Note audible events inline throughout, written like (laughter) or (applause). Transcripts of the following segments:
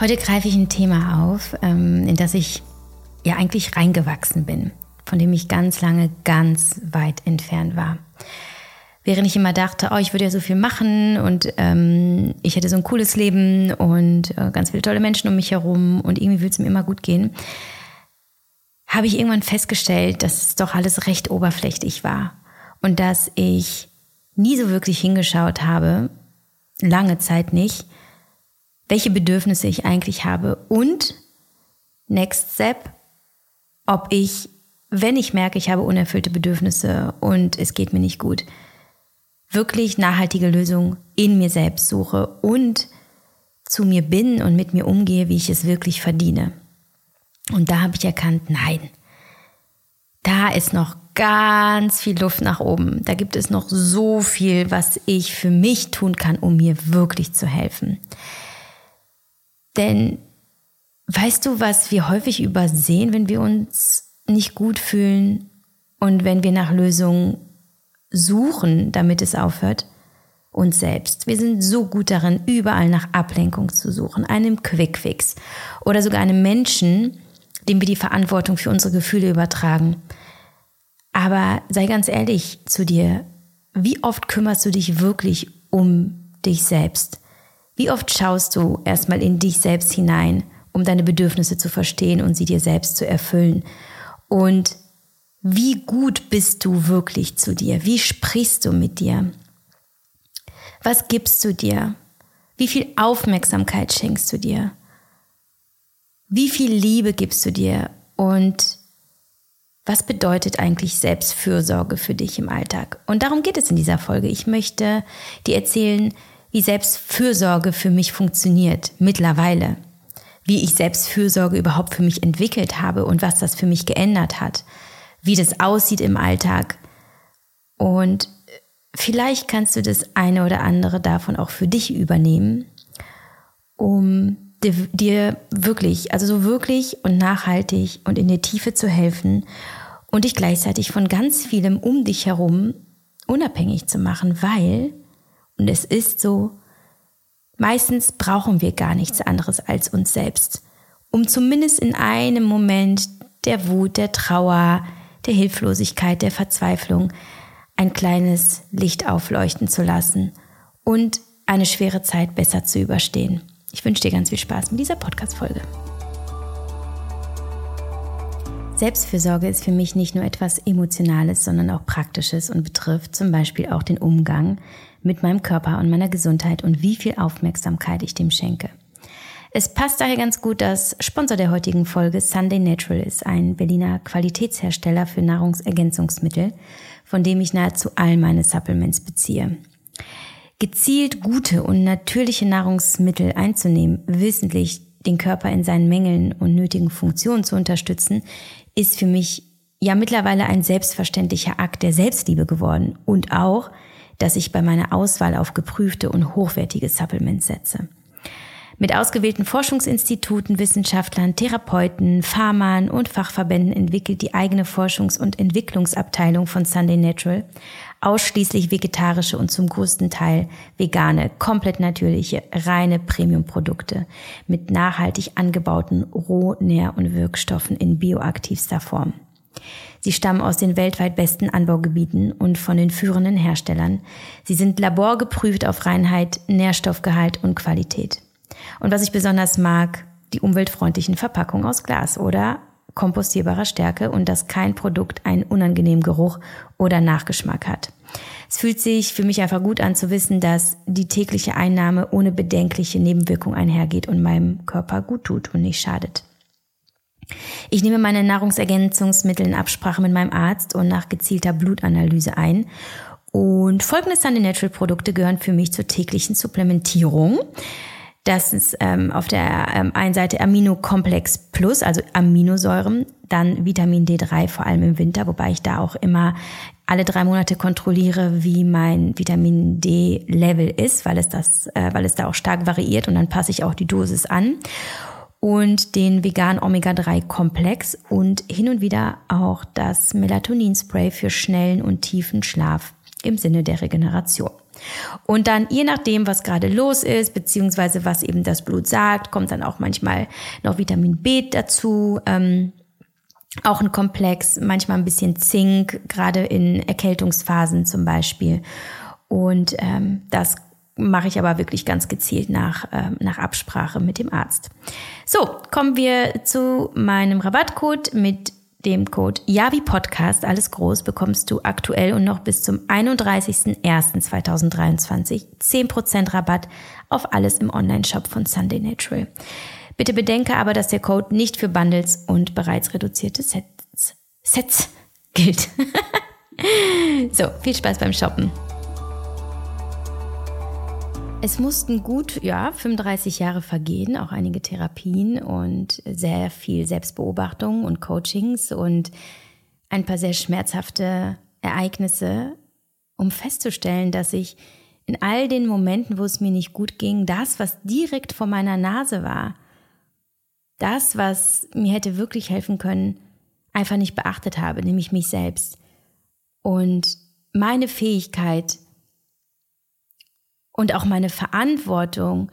Heute greife ich ein Thema auf, ähm, in das ich ja eigentlich reingewachsen bin, von dem ich ganz lange ganz weit entfernt war. Während ich immer dachte, oh, ich würde ja so viel machen und ähm, ich hätte so ein cooles Leben und äh, ganz viele tolle Menschen um mich herum und irgendwie würde es mir immer gut gehen, habe ich irgendwann festgestellt, dass es doch alles recht oberflächlich war und dass ich nie so wirklich hingeschaut habe, lange Zeit nicht, welche Bedürfnisse ich eigentlich habe und next step, ob ich, wenn ich merke, ich habe unerfüllte Bedürfnisse und es geht mir nicht gut, wirklich nachhaltige Lösungen in mir selbst suche und zu mir bin und mit mir umgehe, wie ich es wirklich verdiene. Und da habe ich erkannt, nein, da ist noch ganz viel Luft nach oben. Da gibt es noch so viel, was ich für mich tun kann, um mir wirklich zu helfen. Denn weißt du, was wir häufig übersehen, wenn wir uns nicht gut fühlen und wenn wir nach Lösungen suchen, damit es aufhört? Uns selbst. Wir sind so gut darin, überall nach Ablenkung zu suchen, einem Quickfix oder sogar einem Menschen, dem wir die Verantwortung für unsere Gefühle übertragen. Aber sei ganz ehrlich zu dir, wie oft kümmerst du dich wirklich um dich selbst? Wie oft schaust du erstmal in dich selbst hinein, um deine Bedürfnisse zu verstehen und sie dir selbst zu erfüllen? Und wie gut bist du wirklich zu dir? Wie sprichst du mit dir? Was gibst du dir? Wie viel Aufmerksamkeit schenkst du dir? Wie viel Liebe gibst du dir? Und was bedeutet eigentlich Selbstfürsorge für dich im Alltag? Und darum geht es in dieser Folge. Ich möchte dir erzählen, wie Selbstfürsorge für mich funktioniert mittlerweile, wie ich Selbstfürsorge überhaupt für mich entwickelt habe und was das für mich geändert hat, wie das aussieht im Alltag. Und vielleicht kannst du das eine oder andere davon auch für dich übernehmen, um dir, dir wirklich, also so wirklich und nachhaltig und in der Tiefe zu helfen und dich gleichzeitig von ganz vielem um dich herum unabhängig zu machen, weil und es ist so, meistens brauchen wir gar nichts anderes als uns selbst, um zumindest in einem Moment der Wut, der Trauer, der Hilflosigkeit, der Verzweiflung ein kleines Licht aufleuchten zu lassen und eine schwere Zeit besser zu überstehen. Ich wünsche dir ganz viel Spaß mit dieser Podcast-Folge. Selbstfürsorge ist für mich nicht nur etwas Emotionales, sondern auch Praktisches und betrifft zum Beispiel auch den Umgang mit meinem Körper und meiner Gesundheit und wie viel Aufmerksamkeit ich dem schenke. Es passt daher ganz gut, dass Sponsor der heutigen Folge Sunday Natural ist, ein Berliner Qualitätshersteller für Nahrungsergänzungsmittel, von dem ich nahezu all meine Supplements beziehe. Gezielt gute und natürliche Nahrungsmittel einzunehmen, wissentlich den Körper in seinen Mängeln und nötigen Funktionen zu unterstützen, ist für mich ja mittlerweile ein selbstverständlicher Akt der Selbstliebe geworden und auch dass ich bei meiner Auswahl auf geprüfte und hochwertige Supplements setze. Mit ausgewählten Forschungsinstituten, Wissenschaftlern, Therapeuten, Pharmern und Fachverbänden entwickelt die eigene Forschungs- und Entwicklungsabteilung von Sunday Natural ausschließlich vegetarische und zum größten Teil vegane, komplett natürliche, reine Premium-Produkte mit nachhaltig angebauten Roh-, Nähr- und Wirkstoffen in bioaktivster Form. Sie stammen aus den weltweit besten Anbaugebieten und von den führenden Herstellern. Sie sind laborgeprüft auf Reinheit, Nährstoffgehalt und Qualität. Und was ich besonders mag, die umweltfreundlichen Verpackungen aus Glas oder kompostierbarer Stärke und dass kein Produkt einen unangenehmen Geruch oder Nachgeschmack hat. Es fühlt sich für mich einfach gut an zu wissen, dass die tägliche Einnahme ohne bedenkliche Nebenwirkung einhergeht und meinem Körper gut tut und nicht schadet. Ich nehme meine Nahrungsergänzungsmittel in Absprache mit meinem Arzt und nach gezielter Blutanalyse ein. Und folgende Sunday Natural Produkte gehören für mich zur täglichen Supplementierung. Das ist ähm, auf der ähm, einen Seite Aminokomplex Plus, also Aminosäuren, dann Vitamin D3, vor allem im Winter, wobei ich da auch immer alle drei Monate kontrolliere, wie mein Vitamin D-Level ist, weil es das, äh, weil es da auch stark variiert und dann passe ich auch die Dosis an und den vegan Omega-3-Komplex und hin und wieder auch das Melatonin-Spray für schnellen und tiefen Schlaf im Sinne der Regeneration. Und dann, je nachdem, was gerade los ist, beziehungsweise was eben das Blut sagt, kommt dann auch manchmal noch Vitamin B dazu. Ähm, auch ein Komplex, manchmal ein bisschen Zink, gerade in Erkältungsphasen zum Beispiel. Und ähm, das mache ich aber wirklich ganz gezielt nach, ähm, nach Absprache mit dem Arzt. So, kommen wir zu meinem Rabattcode mit dem Code Yavi Podcast, alles groß, bekommst du aktuell und noch bis zum 31.01.2023 10% Rabatt auf alles im Online-Shop von Sunday Natural. Bitte bedenke aber, dass der Code nicht für Bundles und bereits reduzierte Sets, Sets gilt. (laughs) so, viel Spaß beim Shoppen. Es mussten gut, ja, 35 Jahre vergehen, auch einige Therapien und sehr viel Selbstbeobachtung und Coachings und ein paar sehr schmerzhafte Ereignisse, um festzustellen, dass ich in all den Momenten, wo es mir nicht gut ging, das, was direkt vor meiner Nase war, das, was mir hätte wirklich helfen können, einfach nicht beachtet habe, nämlich mich selbst. Und meine Fähigkeit, und auch meine Verantwortung,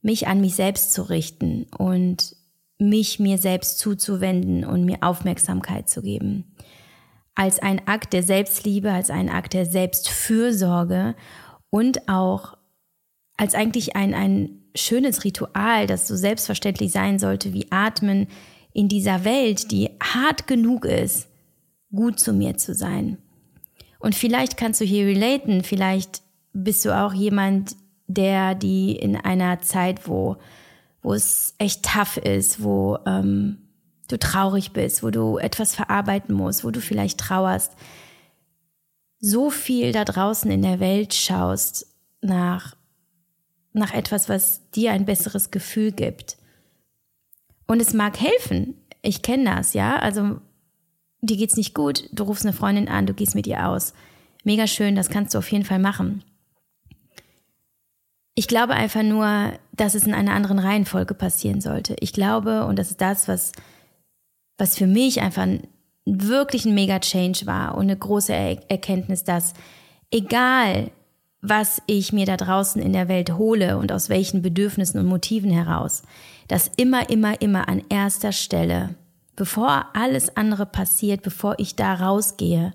mich an mich selbst zu richten und mich mir selbst zuzuwenden und mir Aufmerksamkeit zu geben. Als ein Akt der Selbstliebe, als ein Akt der Selbstfürsorge und auch als eigentlich ein, ein schönes Ritual, das so selbstverständlich sein sollte wie Atmen in dieser Welt, die hart genug ist, gut zu mir zu sein. Und vielleicht kannst du hier relaten, vielleicht bist du auch jemand, der die in einer Zeit, wo, wo es echt tough ist, wo ähm, du traurig bist, wo du etwas verarbeiten musst, wo du vielleicht trauerst, so viel da draußen in der Welt schaust nach, nach etwas, was dir ein besseres Gefühl gibt. Und es mag helfen. Ich kenne das, ja. Also dir geht's nicht gut, du rufst eine Freundin an, du gehst mit ihr aus. Mega schön, das kannst du auf jeden Fall machen. Ich glaube einfach nur, dass es in einer anderen Reihenfolge passieren sollte. Ich glaube, und das ist das, was, was für mich einfach ein, wirklich ein Mega-Change war und eine große er Erkenntnis, dass egal, was ich mir da draußen in der Welt hole und aus welchen Bedürfnissen und Motiven heraus, dass immer, immer, immer an erster Stelle, bevor alles andere passiert, bevor ich da rausgehe,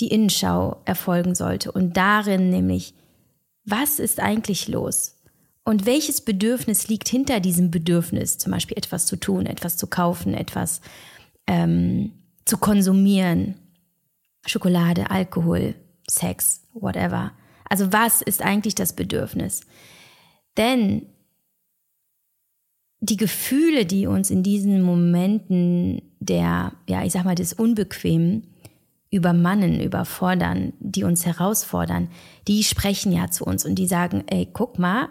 die Innenschau erfolgen sollte und darin nämlich, was ist eigentlich los? Und welches Bedürfnis liegt hinter diesem Bedürfnis, zum Beispiel etwas zu tun, etwas zu kaufen, etwas ähm, zu konsumieren? Schokolade, Alkohol, Sex, whatever. Also was ist eigentlich das Bedürfnis? Denn die Gefühle, die uns in diesen Momenten der, ja, ich sag mal, des Unbequemen übermannen, überfordern, die uns herausfordern, die sprechen ja zu uns und die sagen, ey, guck mal,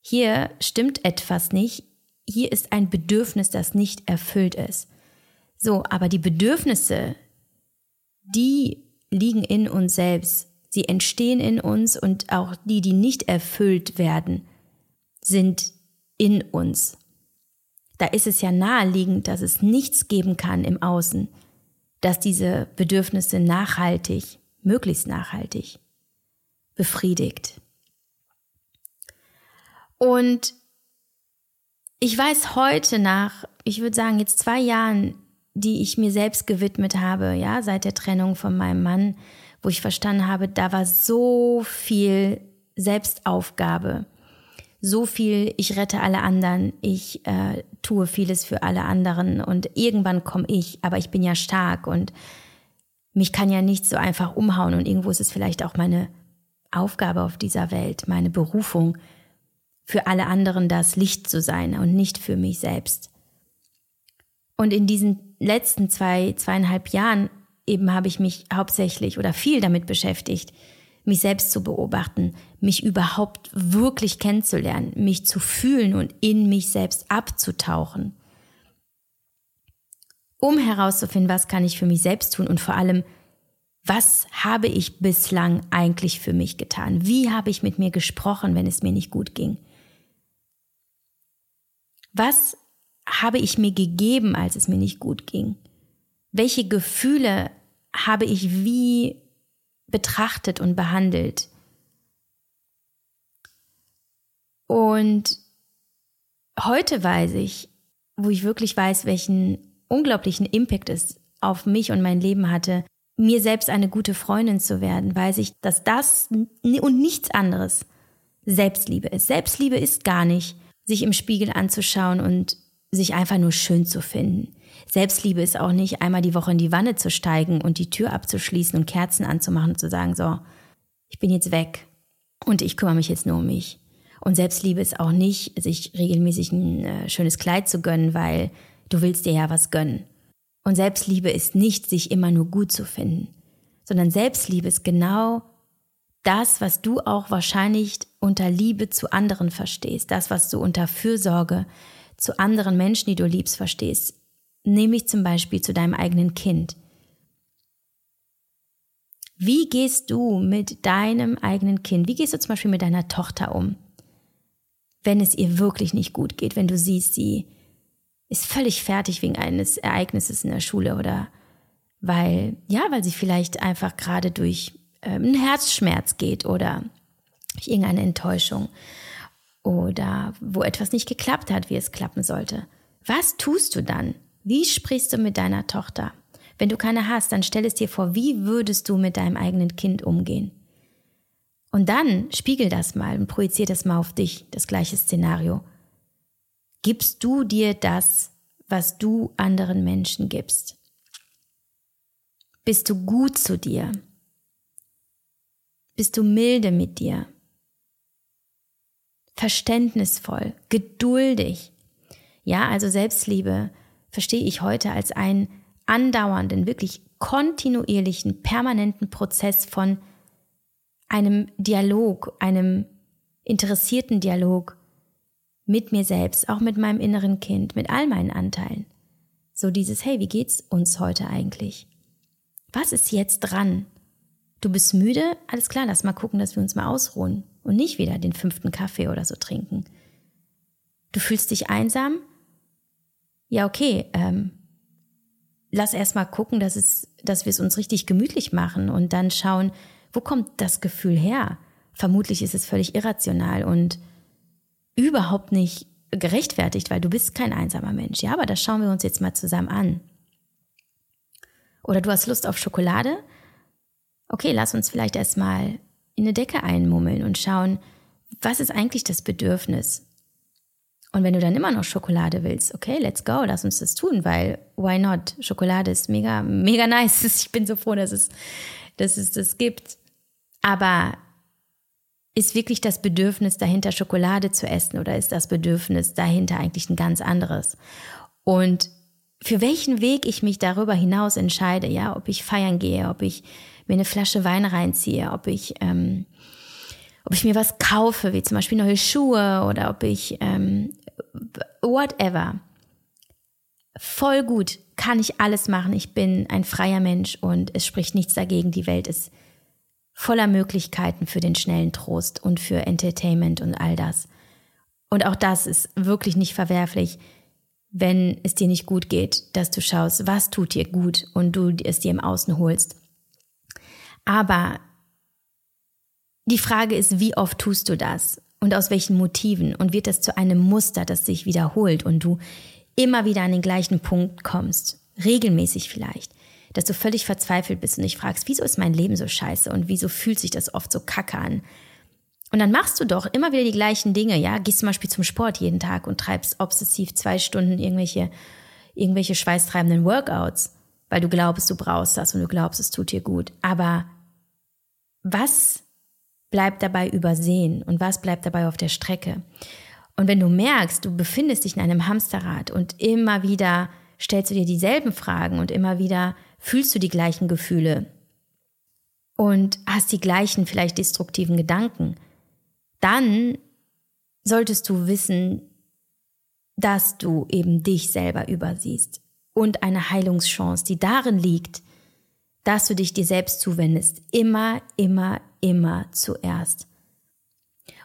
hier stimmt etwas nicht, hier ist ein Bedürfnis, das nicht erfüllt ist. So, aber die Bedürfnisse, die liegen in uns selbst, sie entstehen in uns und auch die, die nicht erfüllt werden, sind in uns. Da ist es ja naheliegend, dass es nichts geben kann im Außen, dass diese Bedürfnisse nachhaltig, möglichst nachhaltig befriedigt. Und ich weiß heute nach, ich würde sagen, jetzt zwei Jahren, die ich mir selbst gewidmet habe, ja, seit der Trennung von meinem Mann, wo ich verstanden habe, da war so viel Selbstaufgabe so viel, ich rette alle anderen, ich äh, tue vieles für alle anderen und irgendwann komme ich, aber ich bin ja stark und mich kann ja nichts so einfach umhauen und irgendwo ist es vielleicht auch meine Aufgabe auf dieser Welt, meine Berufung, für alle anderen das Licht zu sein und nicht für mich selbst. Und in diesen letzten zwei, zweieinhalb Jahren eben habe ich mich hauptsächlich oder viel damit beschäftigt, mich selbst zu beobachten, mich überhaupt wirklich kennenzulernen, mich zu fühlen und in mich selbst abzutauchen, um herauszufinden, was kann ich für mich selbst tun und vor allem, was habe ich bislang eigentlich für mich getan? Wie habe ich mit mir gesprochen, wenn es mir nicht gut ging? Was habe ich mir gegeben, als es mir nicht gut ging? Welche Gefühle habe ich wie betrachtet und behandelt. Und heute weiß ich, wo ich wirklich weiß, welchen unglaublichen Impact es auf mich und mein Leben hatte, mir selbst eine gute Freundin zu werden, weiß ich, dass das und nichts anderes Selbstliebe ist. Selbstliebe ist gar nicht, sich im Spiegel anzuschauen und sich einfach nur schön zu finden. Selbstliebe ist auch nicht, einmal die Woche in die Wanne zu steigen und die Tür abzuschließen und Kerzen anzumachen und zu sagen, so, ich bin jetzt weg und ich kümmere mich jetzt nur um mich. Und Selbstliebe ist auch nicht, sich regelmäßig ein äh, schönes Kleid zu gönnen, weil du willst dir ja was gönnen. Und Selbstliebe ist nicht, sich immer nur gut zu finden, sondern Selbstliebe ist genau das, was du auch wahrscheinlich unter Liebe zu anderen verstehst, das, was du unter Fürsorge zu anderen Menschen, die du liebst, verstehst. Nämlich zum Beispiel zu deinem eigenen Kind. Wie gehst du mit deinem eigenen Kind, wie gehst du zum Beispiel mit deiner Tochter um, wenn es ihr wirklich nicht gut geht, wenn du siehst, sie ist völlig fertig wegen eines Ereignisses in der Schule oder weil, ja, weil sie vielleicht einfach gerade durch äh, einen Herzschmerz geht oder durch irgendeine Enttäuschung oder wo etwas nicht geklappt hat, wie es klappen sollte. Was tust du dann? Wie sprichst du mit deiner Tochter? Wenn du keine hast, dann stell es dir vor, wie würdest du mit deinem eigenen Kind umgehen? Und dann spiegel das mal und projizier das mal auf dich, das gleiche Szenario. Gibst du dir das, was du anderen Menschen gibst? Bist du gut zu dir? Bist du milde mit dir? Verständnisvoll, geduldig? Ja, also Selbstliebe verstehe ich heute als einen andauernden, wirklich kontinuierlichen, permanenten Prozess von einem Dialog, einem interessierten Dialog mit mir selbst, auch mit meinem inneren Kind, mit all meinen Anteilen. So dieses, hey, wie geht's uns heute eigentlich? Was ist jetzt dran? Du bist müde? Alles klar, lass mal gucken, dass wir uns mal ausruhen und nicht wieder den fünften Kaffee oder so trinken. Du fühlst dich einsam? Ja, okay, ähm, lass erst mal gucken, dass, es, dass wir es uns richtig gemütlich machen und dann schauen, wo kommt das Gefühl her? Vermutlich ist es völlig irrational und überhaupt nicht gerechtfertigt, weil du bist kein einsamer Mensch. Ja, aber das schauen wir uns jetzt mal zusammen an. Oder du hast Lust auf Schokolade? Okay, lass uns vielleicht erstmal in eine Decke einmummeln und schauen, was ist eigentlich das Bedürfnis? Und wenn du dann immer noch Schokolade willst, okay, let's go, lass uns das tun, weil why not? Schokolade ist mega, mega (laughs) nice. Ich bin so froh, dass es, dass es das gibt. Aber ist wirklich das Bedürfnis dahinter, Schokolade zu essen oder ist das Bedürfnis dahinter eigentlich ein ganz anderes? Und für welchen Weg ich mich darüber hinaus entscheide, ja, ob ich feiern gehe, ob ich mir eine Flasche Wein reinziehe, ob ich, ähm, ob ich mir was kaufe, wie zum Beispiel neue Schuhe oder ob ich ähm, whatever. Voll gut, kann ich alles machen. Ich bin ein freier Mensch und es spricht nichts dagegen. Die Welt ist voller Möglichkeiten für den schnellen Trost und für Entertainment und all das. Und auch das ist wirklich nicht verwerflich, wenn es dir nicht gut geht, dass du schaust, was tut dir gut und du es dir im Außen holst. Aber die Frage ist, wie oft tust du das und aus welchen Motiven und wird das zu einem Muster, das sich wiederholt und du immer wieder an den gleichen Punkt kommst, regelmäßig vielleicht dass du völlig verzweifelt bist und dich fragst, wieso ist mein Leben so scheiße und wieso fühlt sich das oft so kacke an? Und dann machst du doch immer wieder die gleichen Dinge, ja, gehst zum Beispiel zum Sport jeden Tag und treibst obsessiv zwei Stunden irgendwelche, irgendwelche schweißtreibenden Workouts, weil du glaubst, du brauchst das und du glaubst, es tut dir gut. Aber was bleibt dabei übersehen und was bleibt dabei auf der Strecke? Und wenn du merkst, du befindest dich in einem Hamsterrad und immer wieder stellst du dir dieselben Fragen und immer wieder fühlst du die gleichen Gefühle? Und hast die gleichen vielleicht destruktiven Gedanken, dann solltest du wissen, dass du eben dich selber übersiehst und eine Heilungschance, die darin liegt, dass du dich dir selbst zuwendest, immer, immer, immer zuerst.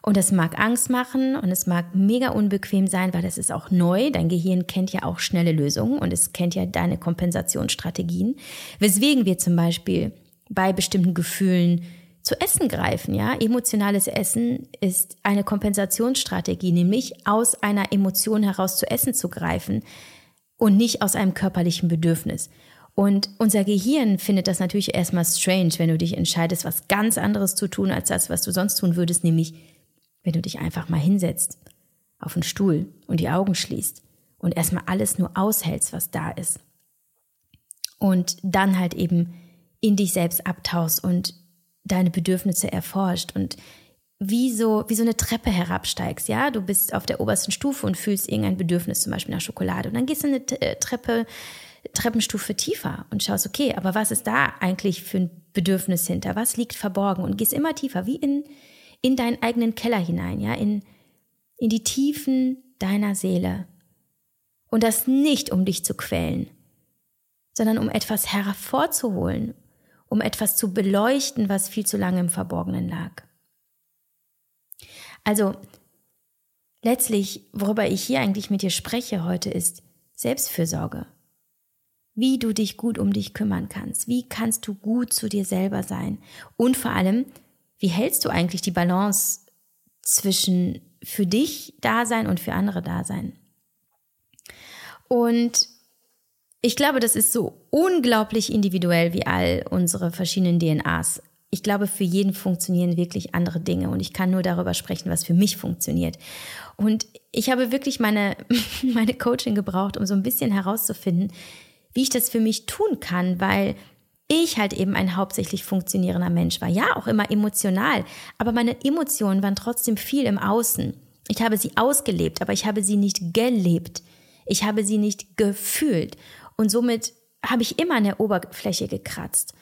Und das mag Angst machen und es mag mega unbequem sein, weil das ist auch neu. Dein Gehirn kennt ja auch schnelle Lösungen und es kennt ja deine Kompensationsstrategien. Weswegen wir zum Beispiel bei bestimmten Gefühlen zu Essen greifen, ja. Emotionales Essen ist eine Kompensationsstrategie, nämlich aus einer Emotion heraus zu Essen zu greifen und nicht aus einem körperlichen Bedürfnis. Und unser Gehirn findet das natürlich erstmal strange, wenn du dich entscheidest, was ganz anderes zu tun als das, was du sonst tun würdest, nämlich wenn du dich einfach mal hinsetzt auf einen Stuhl und die Augen schließt und erstmal alles nur aushältst, was da ist. Und dann halt eben in dich selbst abtauchst und deine Bedürfnisse erforscht und wie so, wie so eine Treppe herabsteigst, ja? Du bist auf der obersten Stufe und fühlst irgendein Bedürfnis, zum Beispiel nach Schokolade. Und dann gehst du eine äh, Treppe, Treppenstufe tiefer und schaust, okay, aber was ist da eigentlich für ein Bedürfnis hinter? Was liegt verborgen? Und gehst immer tiefer, wie in, in deinen eigenen Keller hinein, ja? In, in die Tiefen deiner Seele. Und das nicht, um dich zu quälen, sondern um etwas hervorzuholen, um etwas zu beleuchten, was viel zu lange im Verborgenen lag. Also, letztlich, worüber ich hier eigentlich mit dir spreche heute, ist Selbstfürsorge. Wie du dich gut um dich kümmern kannst. Wie kannst du gut zu dir selber sein? Und vor allem, wie hältst du eigentlich die Balance zwischen für dich da sein und für andere da sein? Und ich glaube, das ist so unglaublich individuell wie all unsere verschiedenen DNAs. Ich glaube, für jeden funktionieren wirklich andere Dinge und ich kann nur darüber sprechen, was für mich funktioniert. Und ich habe wirklich meine, (laughs) meine Coaching gebraucht, um so ein bisschen herauszufinden, wie ich das für mich tun kann, weil ich halt eben ein hauptsächlich funktionierender Mensch war. Ja, auch immer emotional, aber meine Emotionen waren trotzdem viel im Außen. Ich habe sie ausgelebt, aber ich habe sie nicht gelebt. Ich habe sie nicht gefühlt. Und somit habe ich immer an der Oberfläche gekratzt.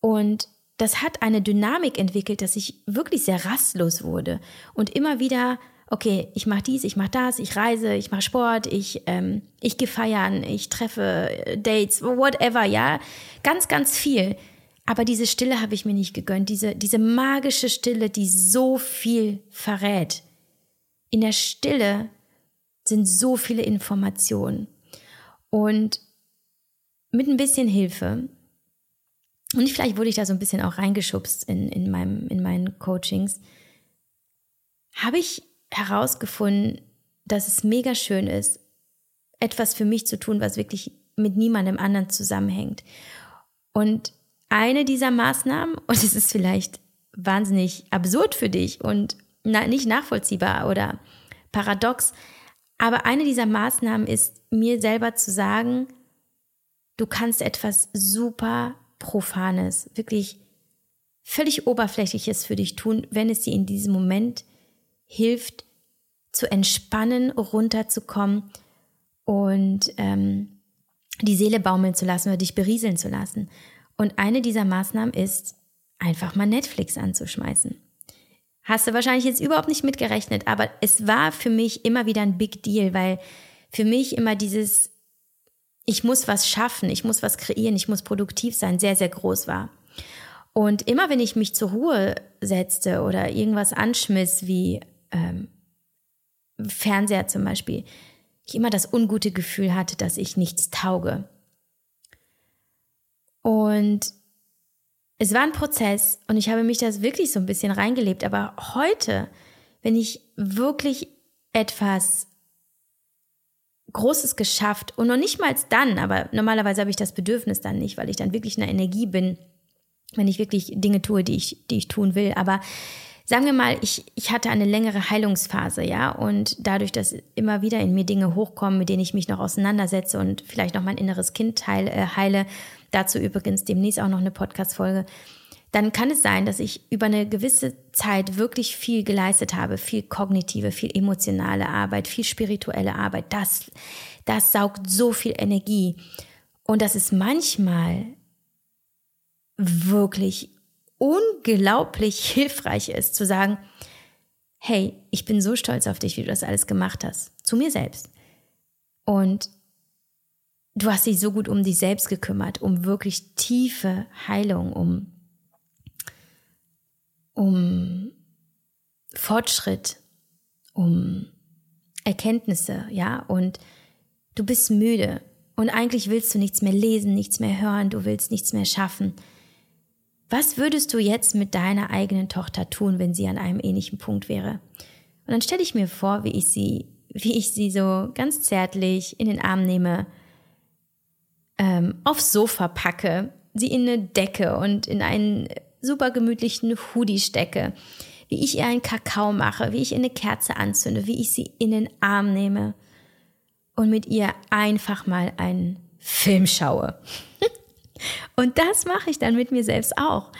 Und das hat eine Dynamik entwickelt, dass ich wirklich sehr rastlos wurde und immer wieder, okay, ich mache dies, ich mache das, ich reise, ich mache Sport, ich, ähm, ich gehe feiern, ich treffe äh, Dates, whatever, ja, ganz, ganz viel. Aber diese Stille habe ich mir nicht gegönnt, diese, diese magische Stille, die so viel verrät. In der Stille sind so viele Informationen. Und mit ein bisschen Hilfe, und vielleicht wurde ich da so ein bisschen auch reingeschubst in, in, meinem, in meinen Coachings, habe ich herausgefunden, dass es mega schön ist, etwas für mich zu tun, was wirklich mit niemandem anderen zusammenhängt. Und eine dieser Maßnahmen, (laughs) und es ist vielleicht wahnsinnig absurd für dich und na, nicht nachvollziehbar oder paradox, aber eine dieser Maßnahmen ist, mir selber zu sagen, du kannst etwas super Profanes, wirklich völlig Oberflächliches für dich tun, wenn es dir in diesem Moment hilft, zu entspannen, runterzukommen und ähm, die Seele baumeln zu lassen oder dich berieseln zu lassen. Und eine dieser Maßnahmen ist, einfach mal Netflix anzuschmeißen. Hast du wahrscheinlich jetzt überhaupt nicht mitgerechnet, aber es war für mich immer wieder ein Big Deal, weil für mich immer dieses ich muss was schaffen, ich muss was kreieren, ich muss produktiv sein, sehr, sehr groß war. Und immer wenn ich mich zur Ruhe setzte oder irgendwas anschmiss, wie ähm, Fernseher zum Beispiel, ich immer das ungute Gefühl hatte, dass ich nichts tauge. Und es war ein Prozess und ich habe mich das wirklich so ein bisschen reingelebt. Aber heute, wenn ich wirklich etwas Großes geschafft und noch nicht mal dann, aber normalerweise habe ich das Bedürfnis dann nicht, weil ich dann wirklich in der Energie bin, wenn ich wirklich Dinge tue, die ich, die ich tun will. Aber sagen wir mal, ich, ich hatte eine längere Heilungsphase, ja, und dadurch, dass immer wieder in mir Dinge hochkommen, mit denen ich mich noch auseinandersetze und vielleicht noch mein inneres Kind heile, äh, heile dazu übrigens demnächst auch noch eine Podcast-Folge, dann kann es sein, dass ich über eine gewisse Zeit wirklich viel geleistet habe, viel kognitive, viel emotionale Arbeit, viel spirituelle Arbeit. Das, das saugt so viel Energie. Und dass es manchmal wirklich unglaublich hilfreich ist, zu sagen, hey, ich bin so stolz auf dich, wie du das alles gemacht hast, zu mir selbst. Und du hast dich so gut um dich selbst gekümmert, um wirklich tiefe Heilung, um um Fortschritt, um Erkenntnisse, ja, und du bist müde und eigentlich willst du nichts mehr lesen, nichts mehr hören, du willst nichts mehr schaffen. Was würdest du jetzt mit deiner eigenen Tochter tun, wenn sie an einem ähnlichen Punkt wäre? Und dann stelle ich mir vor, wie ich sie, wie ich sie so ganz zärtlich in den Arm nehme, ähm, aufs Sofa packe, sie in eine Decke und in einen super gemütlichen Hoodie stecke, wie ich ihr einen Kakao mache, wie ich ihr eine Kerze anzünde, wie ich sie in den Arm nehme und mit ihr einfach mal einen Film schaue. (laughs) und das mache ich dann mit mir selbst auch.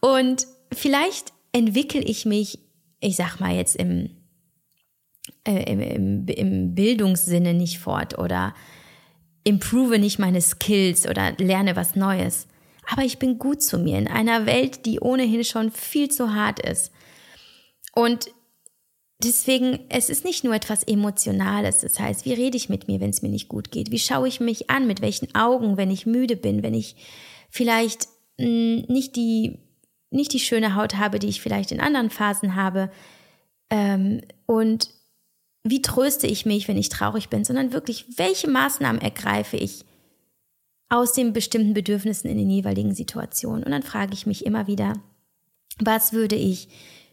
Und vielleicht entwickle ich mich, ich sag mal jetzt im, äh, im, im, im Bildungssinne nicht fort oder improve nicht meine Skills oder lerne was Neues. Aber ich bin gut zu mir in einer Welt, die ohnehin schon viel zu hart ist. Und deswegen, es ist nicht nur etwas Emotionales. Das heißt, wie rede ich mit mir, wenn es mir nicht gut geht? Wie schaue ich mich an? Mit welchen Augen, wenn ich müde bin, wenn ich vielleicht mh, hm, nicht die, nicht die schöne Haut habe, die ich vielleicht in anderen Phasen habe? Ähm, und wie tröste ich mich, wenn ich traurig bin, sondern wirklich, welche Maßnahmen ergreife ich aus den bestimmten Bedürfnissen in den jeweiligen Situationen. Und dann frage ich mich immer wieder, was würde ich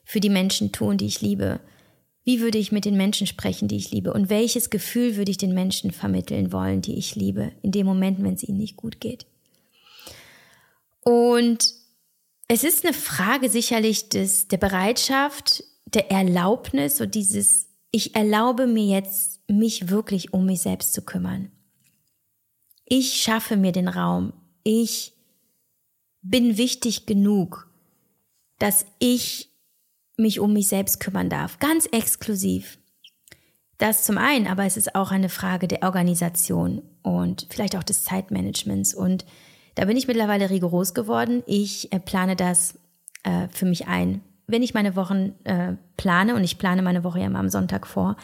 für die Menschen tun, die ich liebe? Wie würde ich mit den Menschen sprechen, die ich liebe? Und welches Gefühl würde ich den Menschen vermitteln wollen, die ich liebe, in dem Moment, wenn es ihnen nicht gut geht? Und es ist eine Frage sicherlich des, der Bereitschaft, der Erlaubnis, so dieses ich erlaube mir jetzt, mich wirklich um mich selbst zu kümmern. Ich schaffe mir den Raum. Ich bin wichtig genug, dass ich mich um mich selbst kümmern darf. Ganz exklusiv. Das zum einen, aber es ist auch eine Frage der Organisation und vielleicht auch des Zeitmanagements. Und da bin ich mittlerweile rigoros geworden. Ich äh, plane das äh, für mich ein wenn ich meine Wochen äh, plane, und ich plane meine Woche ja immer am Sonntag vor,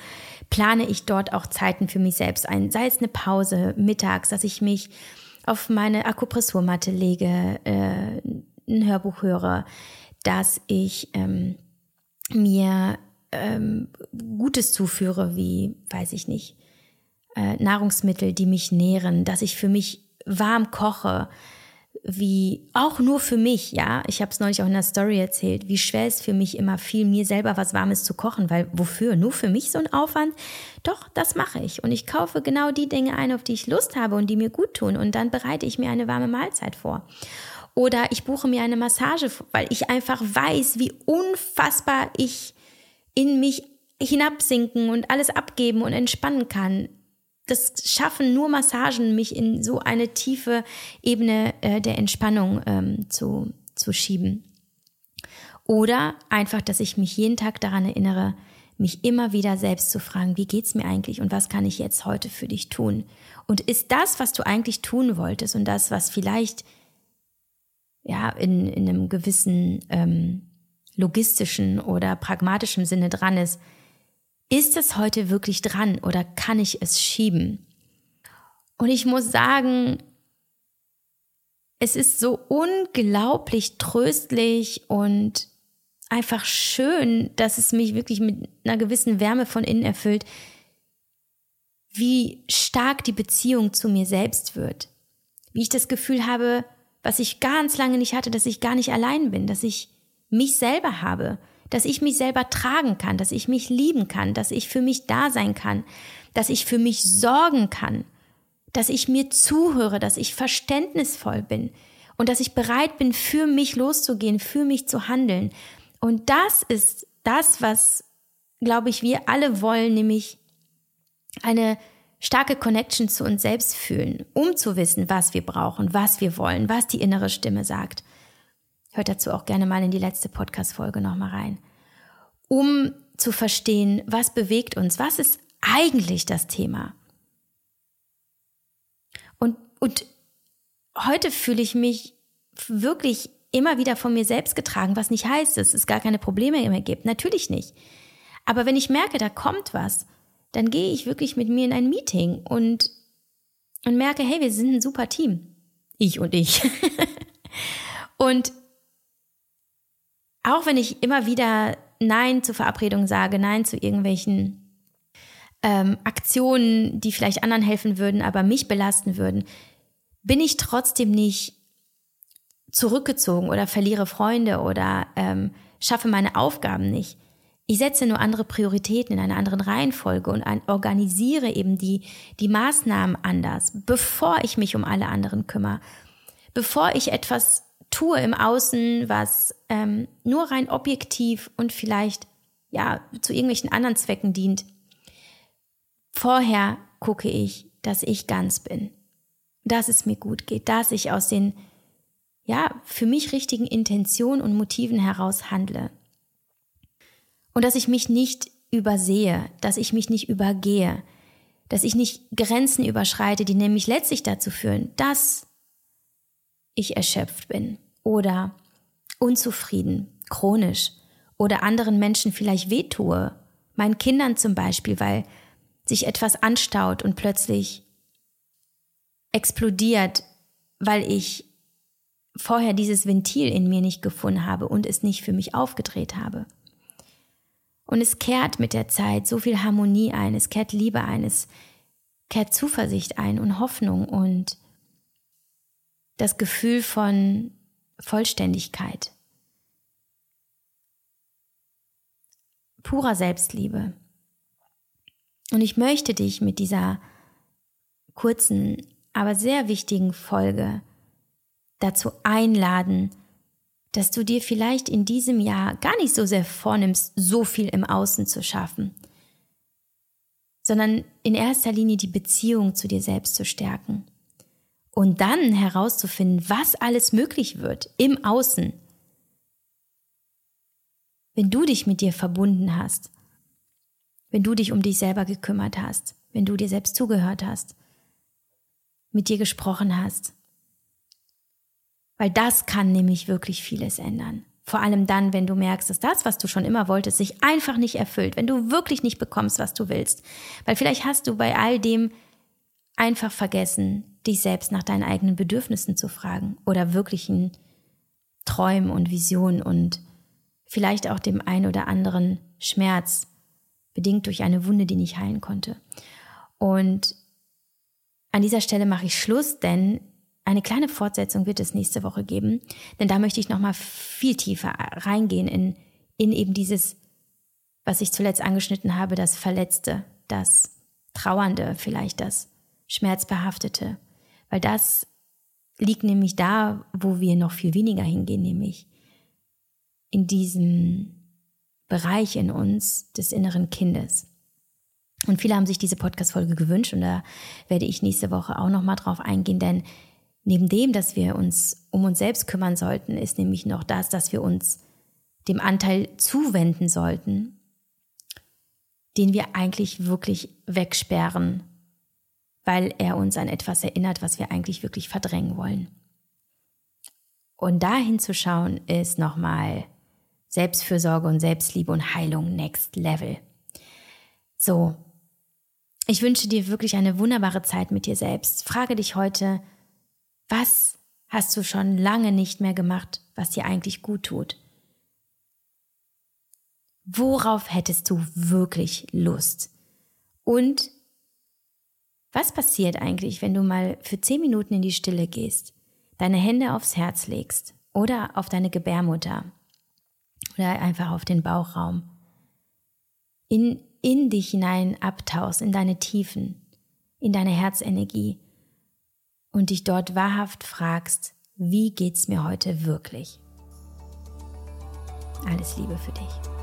plane ich dort auch Zeiten für mich selbst ein. Sei es eine Pause mittags, dass ich mich auf meine Akupressurmatte lege, äh, ein Hörbuch höre, dass ich ähm, mir ähm, Gutes zuführe, wie, weiß ich nicht, äh, Nahrungsmittel, die mich nähren, dass ich für mich warm koche, wie auch nur für mich, ja, ich habe es neulich auch in der Story erzählt, wie schwer es für mich immer fiel, mir selber was Warmes zu kochen, weil wofür? Nur für mich so ein Aufwand? Doch, das mache ich und ich kaufe genau die Dinge ein, auf die ich Lust habe und die mir gut tun und dann bereite ich mir eine warme Mahlzeit vor. Oder ich buche mir eine Massage, weil ich einfach weiß, wie unfassbar ich in mich hinabsinken und alles abgeben und entspannen kann das schaffen nur Massagen, mich in so eine tiefe Ebene äh, der Entspannung ähm, zu, zu schieben. Oder einfach, dass ich mich jeden Tag daran erinnere, mich immer wieder selbst zu fragen, wie geht's mir eigentlich und was kann ich jetzt heute für dich tun? Und ist das, was du eigentlich tun wolltest und das, was vielleicht ja in, in einem gewissen ähm, logistischen oder pragmatischen Sinne dran ist, ist es heute wirklich dran oder kann ich es schieben? Und ich muss sagen, es ist so unglaublich tröstlich und einfach schön, dass es mich wirklich mit einer gewissen Wärme von innen erfüllt, wie stark die Beziehung zu mir selbst wird. Wie ich das Gefühl habe, was ich ganz lange nicht hatte, dass ich gar nicht allein bin, dass ich mich selber habe, dass ich mich selber tragen kann, dass ich mich lieben kann, dass ich für mich da sein kann, dass ich für mich sorgen kann, dass ich mir zuhöre, dass ich verständnisvoll bin und dass ich bereit bin, für mich loszugehen, für mich zu handeln. Und das ist das, was, glaube ich, wir alle wollen, nämlich eine starke Connection zu uns selbst fühlen, um zu wissen, was wir brauchen, was wir wollen, was die innere Stimme sagt. Hört dazu auch gerne mal in die letzte Podcast-Folge nochmal rein. Um zu verstehen, was bewegt uns, was ist eigentlich das Thema. Und, und heute fühle ich mich wirklich immer wieder von mir selbst getragen, was nicht heißt, dass es gar keine Probleme mehr gibt. Natürlich nicht. Aber wenn ich merke, da kommt was, dann gehe ich wirklich mit mir in ein Meeting und, und merke, hey, wir sind ein super Team. Ich und ich. (laughs) und auch wenn ich immer wieder Nein zu Verabredungen sage, Nein zu irgendwelchen ähm, Aktionen, die vielleicht anderen helfen würden, aber mich belasten würden, bin ich trotzdem nicht zurückgezogen oder verliere Freunde oder ähm, schaffe meine Aufgaben nicht. Ich setze nur andere Prioritäten in einer anderen Reihenfolge und organisiere eben die, die Maßnahmen anders, bevor ich mich um alle anderen kümmere. Bevor ich etwas tue im Außen, was ähm, nur rein objektiv und vielleicht ja zu irgendwelchen anderen Zwecken dient. Vorher gucke ich, dass ich ganz bin, dass es mir gut geht, dass ich aus den ja für mich richtigen Intentionen und Motiven heraus handle und dass ich mich nicht übersehe, dass ich mich nicht übergehe, dass ich nicht Grenzen überschreite, die nämlich letztlich dazu führen, dass ich erschöpft bin oder unzufrieden, chronisch oder anderen Menschen vielleicht wehtue, meinen Kindern zum Beispiel, weil sich etwas anstaut und plötzlich explodiert, weil ich vorher dieses Ventil in mir nicht gefunden habe und es nicht für mich aufgedreht habe. Und es kehrt mit der Zeit so viel Harmonie ein, es kehrt Liebe ein, es kehrt Zuversicht ein und Hoffnung und das Gefühl von Vollständigkeit, purer Selbstliebe. Und ich möchte dich mit dieser kurzen, aber sehr wichtigen Folge dazu einladen, dass du dir vielleicht in diesem Jahr gar nicht so sehr vornimmst, so viel im Außen zu schaffen, sondern in erster Linie die Beziehung zu dir selbst zu stärken und dann herauszufinden, was alles möglich wird im Außen, wenn du dich mit dir verbunden hast, wenn du dich um dich selber gekümmert hast, wenn du dir selbst zugehört hast, mit dir gesprochen hast. Weil das kann nämlich wirklich vieles ändern. Vor allem dann, wenn du merkst, dass das, was du schon immer wolltest, sich einfach nicht erfüllt, wenn du wirklich nicht bekommst, was du willst. Weil vielleicht hast du bei all dem einfach vergessen, dich selbst nach deinen eigenen Bedürfnissen zu fragen oder wirklichen Träumen und Visionen und vielleicht auch dem ein oder anderen Schmerz, bedingt durch eine Wunde, die nicht heilen konnte. Und an dieser Stelle mache ich Schluss, denn eine kleine Fortsetzung wird es nächste Woche geben, denn da möchte ich noch mal viel tiefer reingehen in in eben dieses, was ich zuletzt angeschnitten habe, das Verletzte, das Trauernde, vielleicht das Schmerzbehaftete, weil das liegt nämlich da, wo wir noch viel weniger hingehen, nämlich in diesem Bereich in uns des inneren Kindes. Und viele haben sich diese Podcast-Folge gewünscht und da werde ich nächste Woche auch nochmal drauf eingehen, denn neben dem, dass wir uns um uns selbst kümmern sollten, ist nämlich noch das, dass wir uns dem Anteil zuwenden sollten, den wir eigentlich wirklich wegsperren weil er uns an etwas erinnert, was wir eigentlich wirklich verdrängen wollen. Und da hinzuschauen ist nochmal Selbstfürsorge und Selbstliebe und Heilung next level. So, ich wünsche dir wirklich eine wunderbare Zeit mit dir selbst. Frage dich heute, was hast du schon lange nicht mehr gemacht, was dir eigentlich gut tut? Worauf hättest du wirklich Lust? Und was passiert eigentlich, wenn du mal für zehn Minuten in die Stille gehst, deine Hände aufs Herz legst oder auf deine Gebärmutter oder einfach auf den Bauchraum, in, in dich hinein abtauchst, in deine Tiefen, in deine Herzenergie und dich dort wahrhaft fragst, wie geht's mir heute wirklich? Alles Liebe für dich.